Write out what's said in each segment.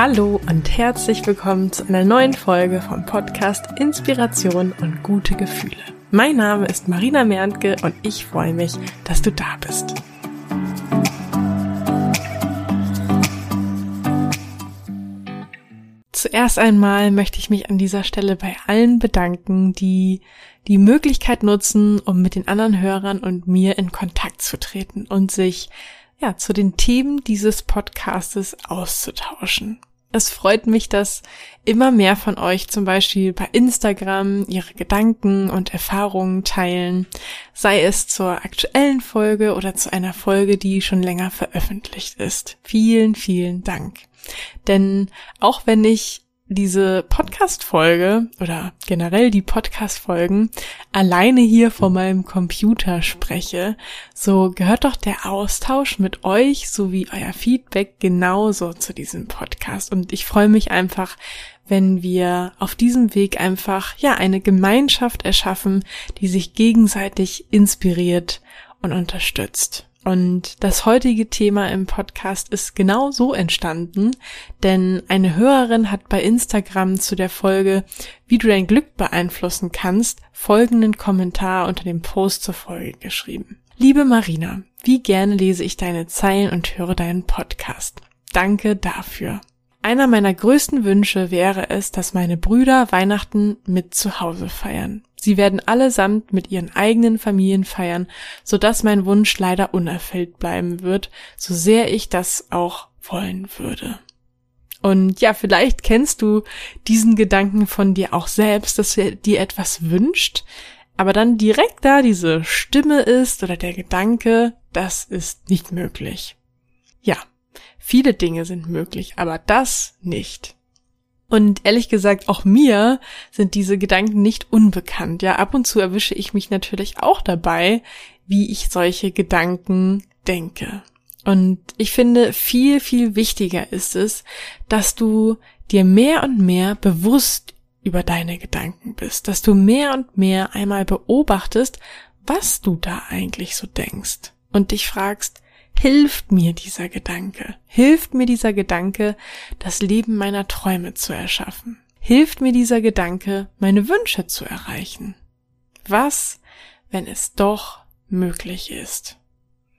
Hallo und herzlich willkommen zu einer neuen Folge vom Podcast Inspiration und gute Gefühle. Mein Name ist Marina Merntke und ich freue mich, dass du da bist. Zuerst einmal möchte ich mich an dieser Stelle bei allen bedanken, die die Möglichkeit nutzen, um mit den anderen Hörern und mir in Kontakt zu treten und sich ja zu den Themen dieses Podcastes auszutauschen. Es freut mich, dass immer mehr von euch zum Beispiel bei Instagram ihre Gedanken und Erfahrungen teilen, sei es zur aktuellen Folge oder zu einer Folge, die schon länger veröffentlicht ist. Vielen, vielen Dank. Denn auch wenn ich diese Podcast-Folge oder generell die Podcast-Folgen alleine hier vor meinem Computer spreche, so gehört doch der Austausch mit euch sowie euer Feedback genauso zu diesem Podcast. Und ich freue mich einfach, wenn wir auf diesem Weg einfach, ja, eine Gemeinschaft erschaffen, die sich gegenseitig inspiriert und unterstützt. Und das heutige Thema im Podcast ist genau so entstanden, denn eine Hörerin hat bei Instagram zu der Folge, wie du dein Glück beeinflussen kannst, folgenden Kommentar unter dem Post zur Folge geschrieben. Liebe Marina, wie gerne lese ich deine Zeilen und höre deinen Podcast. Danke dafür. Einer meiner größten Wünsche wäre es, dass meine Brüder Weihnachten mit zu Hause feiern. Sie werden allesamt mit ihren eigenen Familien feiern, so dass mein Wunsch leider unerfüllt bleiben wird, so sehr ich das auch wollen würde. Und ja, vielleicht kennst du diesen Gedanken von dir auch selbst, dass du dir etwas wünscht, aber dann direkt da diese Stimme ist oder der Gedanke, das ist nicht möglich. Ja, viele Dinge sind möglich, aber das nicht. Und ehrlich gesagt, auch mir sind diese Gedanken nicht unbekannt. Ja, ab und zu erwische ich mich natürlich auch dabei, wie ich solche Gedanken denke. Und ich finde, viel, viel wichtiger ist es, dass du dir mehr und mehr bewusst über deine Gedanken bist, dass du mehr und mehr einmal beobachtest, was du da eigentlich so denkst und dich fragst, hilft mir dieser Gedanke? Hilft mir dieser Gedanke, das Leben meiner Träume zu erschaffen? Hilft mir dieser Gedanke, meine Wünsche zu erreichen? Was, wenn es doch möglich ist?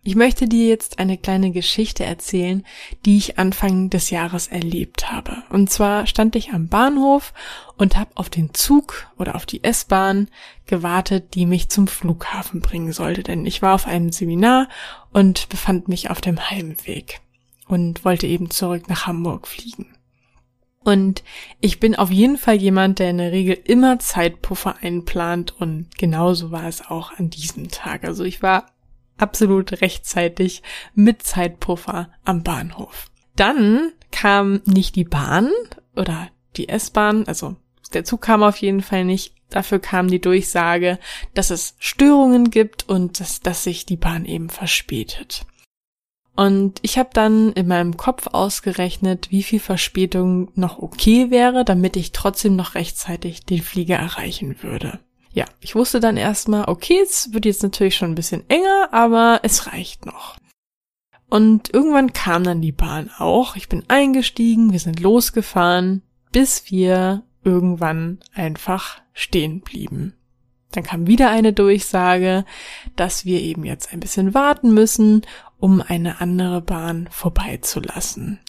Ich möchte dir jetzt eine kleine Geschichte erzählen, die ich Anfang des Jahres erlebt habe. Und zwar stand ich am Bahnhof und habe auf den Zug oder auf die S-Bahn gewartet, die mich zum Flughafen bringen sollte, denn ich war auf einem Seminar und befand mich auf dem Heimweg und wollte eben zurück nach Hamburg fliegen. Und ich bin auf jeden Fall jemand, der in der Regel immer Zeitpuffer einplant und genauso war es auch an diesem Tag. Also ich war absolut rechtzeitig mit Zeitpuffer am Bahnhof. Dann kam nicht die Bahn oder die S-Bahn, also der Zug kam auf jeden Fall nicht. Dafür kam die Durchsage, dass es Störungen gibt und dass, dass sich die Bahn eben verspätet. Und ich habe dann in meinem Kopf ausgerechnet, wie viel Verspätung noch okay wäre, damit ich trotzdem noch rechtzeitig den Flieger erreichen würde ja, ich wusste dann erstmal, okay, es wird jetzt natürlich schon ein bisschen enger, aber es reicht noch. Und irgendwann kam dann die Bahn auch. Ich bin eingestiegen, wir sind losgefahren, bis wir irgendwann einfach stehen blieben. Dann kam wieder eine Durchsage, dass wir eben jetzt ein bisschen warten müssen, um eine andere Bahn vorbeizulassen.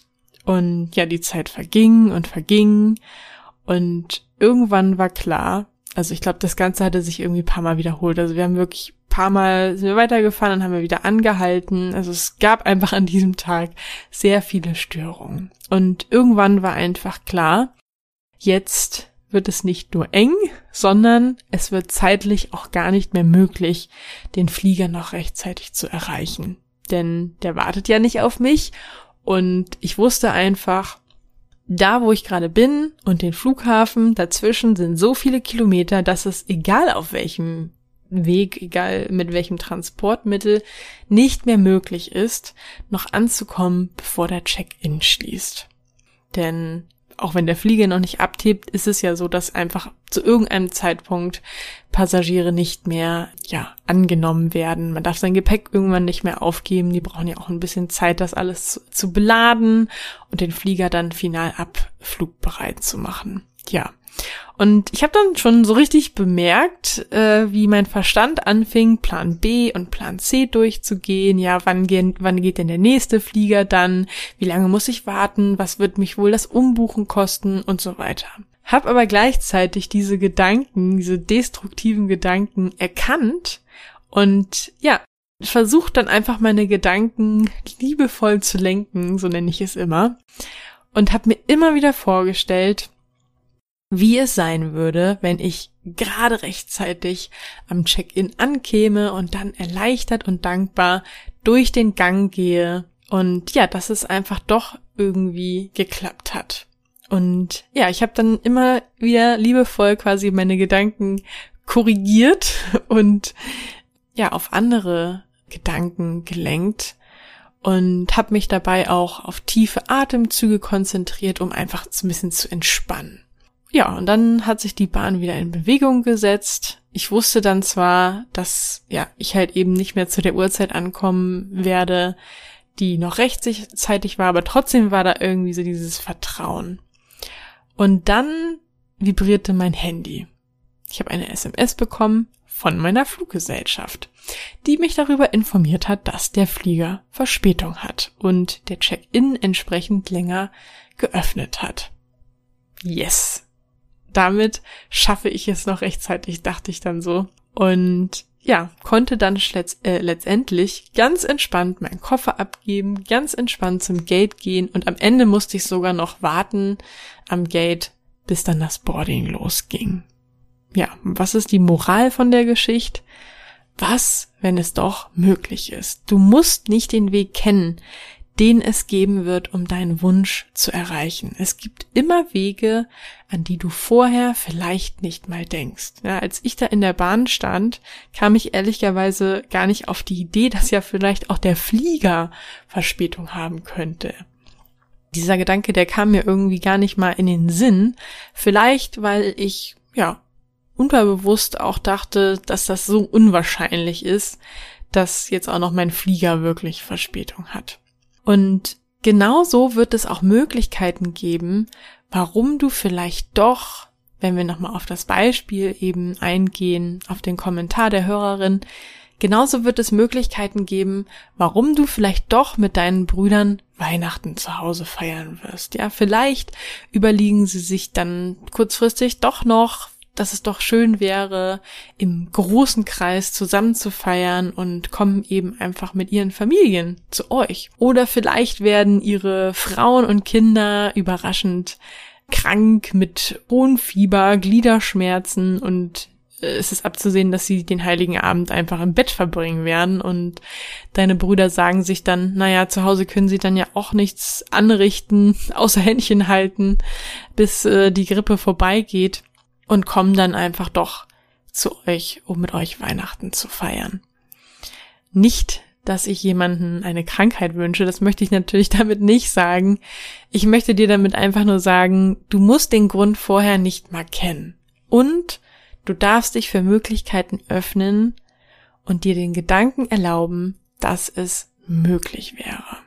Und ja, die Zeit verging und verging und irgendwann war klar, also ich glaube, das Ganze hatte sich irgendwie paar Mal wiederholt. Also wir haben wirklich paar Mal sind wir weitergefahren, dann haben wir wieder angehalten. Also es gab einfach an diesem Tag sehr viele Störungen. Und irgendwann war einfach klar, jetzt wird es nicht nur eng, sondern es wird zeitlich auch gar nicht mehr möglich, den Flieger noch rechtzeitig zu erreichen. Denn der wartet ja nicht auf mich und ich wusste einfach, da, wo ich gerade bin und den Flughafen, dazwischen sind so viele Kilometer, dass es egal auf welchem Weg, egal mit welchem Transportmittel, nicht mehr möglich ist, noch anzukommen, bevor der Check-in schließt. Denn auch wenn der Flieger noch nicht abhebt, ist es ja so, dass einfach zu irgendeinem Zeitpunkt Passagiere nicht mehr, ja, angenommen werden. Man darf sein Gepäck irgendwann nicht mehr aufgeben. Die brauchen ja auch ein bisschen Zeit, das alles zu, zu beladen und den Flieger dann final abflugbereit zu machen. Ja. Und ich habe dann schon so richtig bemerkt, äh, wie mein Verstand anfing, Plan B und Plan C durchzugehen. Ja, wann, gehen, wann geht denn der nächste Flieger dann? Wie lange muss ich warten? Was wird mich wohl das Umbuchen kosten? Und so weiter. Hab aber gleichzeitig diese Gedanken, diese destruktiven Gedanken erkannt und ja, versucht dann einfach meine Gedanken liebevoll zu lenken, so nenne ich es immer. Und habe mir immer wieder vorgestellt, wie es sein würde, wenn ich gerade rechtzeitig am Check-in ankäme und dann erleichtert und dankbar durch den Gang gehe und ja, dass es einfach doch irgendwie geklappt hat. Und ja, ich habe dann immer wieder liebevoll quasi meine Gedanken korrigiert und ja, auf andere Gedanken gelenkt und habe mich dabei auch auf tiefe Atemzüge konzentriert, um einfach ein bisschen zu entspannen. Ja, und dann hat sich die Bahn wieder in Bewegung gesetzt. Ich wusste dann zwar, dass ja, ich halt eben nicht mehr zu der Uhrzeit ankommen werde, die noch rechtzeitig war, aber trotzdem war da irgendwie so dieses Vertrauen. Und dann vibrierte mein Handy. Ich habe eine SMS bekommen von meiner Fluggesellschaft, die mich darüber informiert hat, dass der Flieger Verspätung hat und der Check-in entsprechend länger geöffnet hat. Yes, damit schaffe ich es noch rechtzeitig, dachte ich dann so. Und ja, konnte dann äh, letztendlich ganz entspannt meinen Koffer abgeben, ganz entspannt zum Gate gehen und am Ende musste ich sogar noch warten am Gate, bis dann das Boarding losging. Ja, was ist die Moral von der Geschichte? Was, wenn es doch möglich ist? Du musst nicht den Weg kennen, den es geben wird, um deinen Wunsch zu erreichen. Es gibt immer Wege, an die du vorher vielleicht nicht mal denkst. Ja, als ich da in der Bahn stand, kam ich ehrlicherweise gar nicht auf die Idee, dass ja vielleicht auch der Flieger Verspätung haben könnte. Dieser Gedanke, der kam mir irgendwie gar nicht mal in den Sinn. Vielleicht, weil ich, ja, unterbewusst auch dachte, dass das so unwahrscheinlich ist, dass jetzt auch noch mein Flieger wirklich Verspätung hat. Und genauso wird es auch Möglichkeiten geben, warum du vielleicht doch, wenn wir nochmal auf das Beispiel eben eingehen, auf den Kommentar der Hörerin, genauso wird es Möglichkeiten geben, warum du vielleicht doch mit deinen Brüdern Weihnachten zu Hause feiern wirst. Ja, vielleicht überlegen sie sich dann kurzfristig doch noch, dass es doch schön wäre, im großen Kreis zusammen zu feiern und kommen eben einfach mit ihren Familien zu euch. Oder vielleicht werden ihre Frauen und Kinder überraschend krank mit hohem Fieber, Gliederschmerzen und äh, es ist abzusehen, dass sie den heiligen Abend einfach im Bett verbringen werden und deine Brüder sagen sich dann, naja, zu Hause können sie dann ja auch nichts anrichten, außer Händchen halten, bis äh, die Grippe vorbeigeht und kommen dann einfach doch zu euch, um mit euch Weihnachten zu feiern. Nicht, dass ich jemanden eine Krankheit wünsche, das möchte ich natürlich damit nicht sagen. Ich möchte dir damit einfach nur sagen, du musst den Grund vorher nicht mal kennen. Und du darfst dich für Möglichkeiten öffnen und dir den Gedanken erlauben, dass es möglich wäre.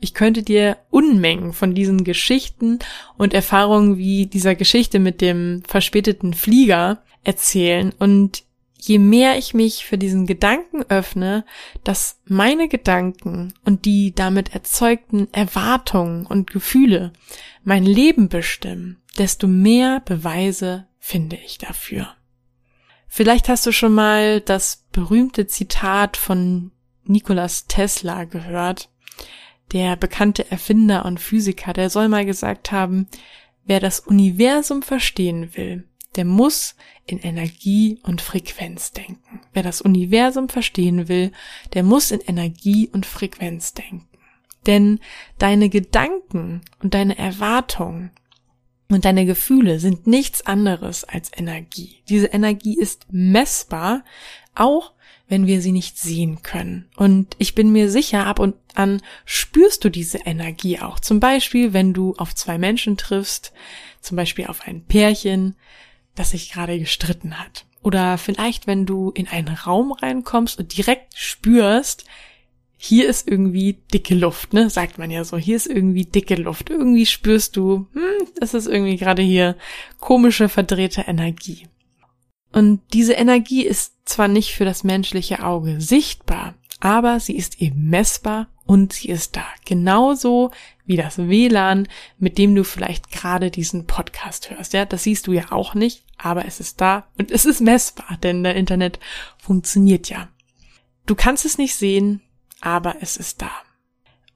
Ich könnte dir Unmengen von diesen Geschichten und Erfahrungen wie dieser Geschichte mit dem verspäteten Flieger erzählen und je mehr ich mich für diesen Gedanken öffne, dass meine Gedanken und die damit erzeugten Erwartungen und Gefühle mein Leben bestimmen, desto mehr Beweise finde ich dafür. Vielleicht hast du schon mal das berühmte Zitat von Nikolas Tesla gehört, der bekannte Erfinder und Physiker, der soll mal gesagt haben, wer das Universum verstehen will, der muss in Energie und Frequenz denken. Wer das Universum verstehen will, der muss in Energie und Frequenz denken. Denn deine Gedanken und deine Erwartungen und deine Gefühle sind nichts anderes als Energie. Diese Energie ist messbar, auch wenn wir sie nicht sehen können. Und ich bin mir sicher, ab und an spürst du diese Energie auch. Zum Beispiel, wenn du auf zwei Menschen triffst, zum Beispiel auf ein Pärchen, das sich gerade gestritten hat. Oder vielleicht, wenn du in einen Raum reinkommst und direkt spürst, hier ist irgendwie dicke Luft, ne? Sagt man ja so. Hier ist irgendwie dicke Luft. Irgendwie spürst du, hm, das ist irgendwie gerade hier komische, verdrehte Energie. Und diese Energie ist zwar nicht für das menschliche Auge sichtbar, aber sie ist eben messbar und sie ist da. Genauso wie das WLAN, mit dem du vielleicht gerade diesen Podcast hörst. Ja, das siehst du ja auch nicht, aber es ist da und es ist messbar, denn der Internet funktioniert ja. Du kannst es nicht sehen, aber es ist da.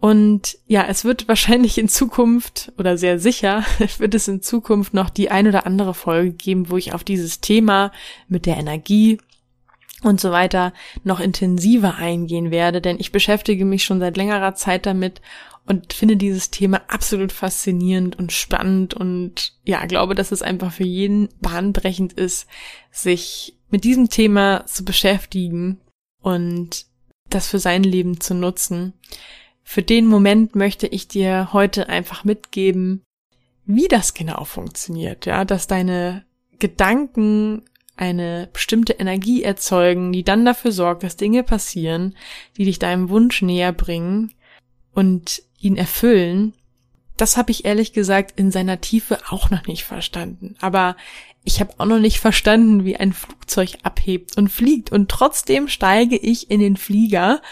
Und ja, es wird wahrscheinlich in Zukunft oder sehr sicher wird es in Zukunft noch die ein oder andere Folge geben, wo ich auf dieses Thema mit der Energie und so weiter noch intensiver eingehen werde, denn ich beschäftige mich schon seit längerer Zeit damit und finde dieses Thema absolut faszinierend und spannend und ja, glaube, dass es einfach für jeden bahnbrechend ist, sich mit diesem Thema zu beschäftigen und das für sein Leben zu nutzen. Für den Moment möchte ich dir heute einfach mitgeben, wie das genau funktioniert, ja, dass deine Gedanken eine bestimmte Energie erzeugen, die dann dafür sorgt, dass Dinge passieren, die dich deinem Wunsch näher bringen und ihn erfüllen. Das habe ich ehrlich gesagt in seiner Tiefe auch noch nicht verstanden. Aber ich habe auch noch nicht verstanden, wie ein Flugzeug abhebt und fliegt. Und trotzdem steige ich in den Flieger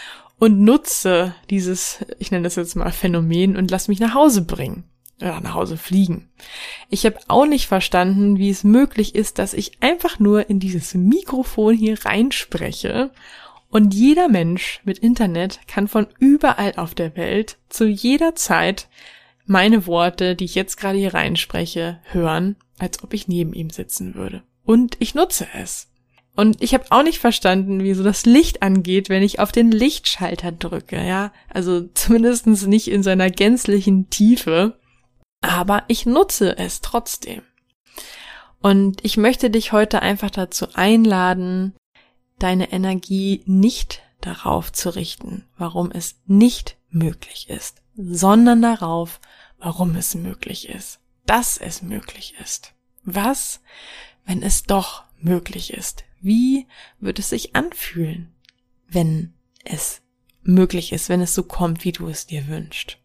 und nutze dieses, ich nenne das jetzt mal Phänomen und lass mich nach Hause bringen. Oder nach Hause fliegen. Ich habe auch nicht verstanden, wie es möglich ist, dass ich einfach nur in dieses Mikrofon hier reinspreche und jeder Mensch mit Internet kann von überall auf der Welt zu jeder Zeit meine Worte, die ich jetzt gerade hier reinspreche, hören als ob ich neben ihm sitzen würde. Und ich nutze es. Und ich habe auch nicht verstanden, wie so das Licht angeht, wenn ich auf den Lichtschalter drücke, ja. Also zumindestens nicht in seiner gänzlichen Tiefe. Aber ich nutze es trotzdem. Und ich möchte dich heute einfach dazu einladen, deine Energie nicht darauf zu richten, warum es nicht möglich ist, sondern darauf, warum es möglich ist dass es möglich ist. Was, wenn es doch möglich ist? Wie wird es sich anfühlen, wenn es möglich ist, wenn es so kommt, wie du es dir wünschst?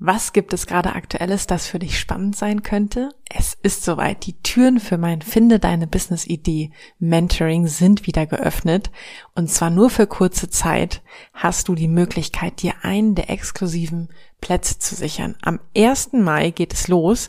Was gibt es gerade aktuelles, das für dich spannend sein könnte? Es ist soweit. Die Türen für mein Finde deine Business Idee Mentoring sind wieder geöffnet. Und zwar nur für kurze Zeit hast du die Möglichkeit, dir einen der exklusiven Plätze zu sichern. Am 1. Mai geht es los.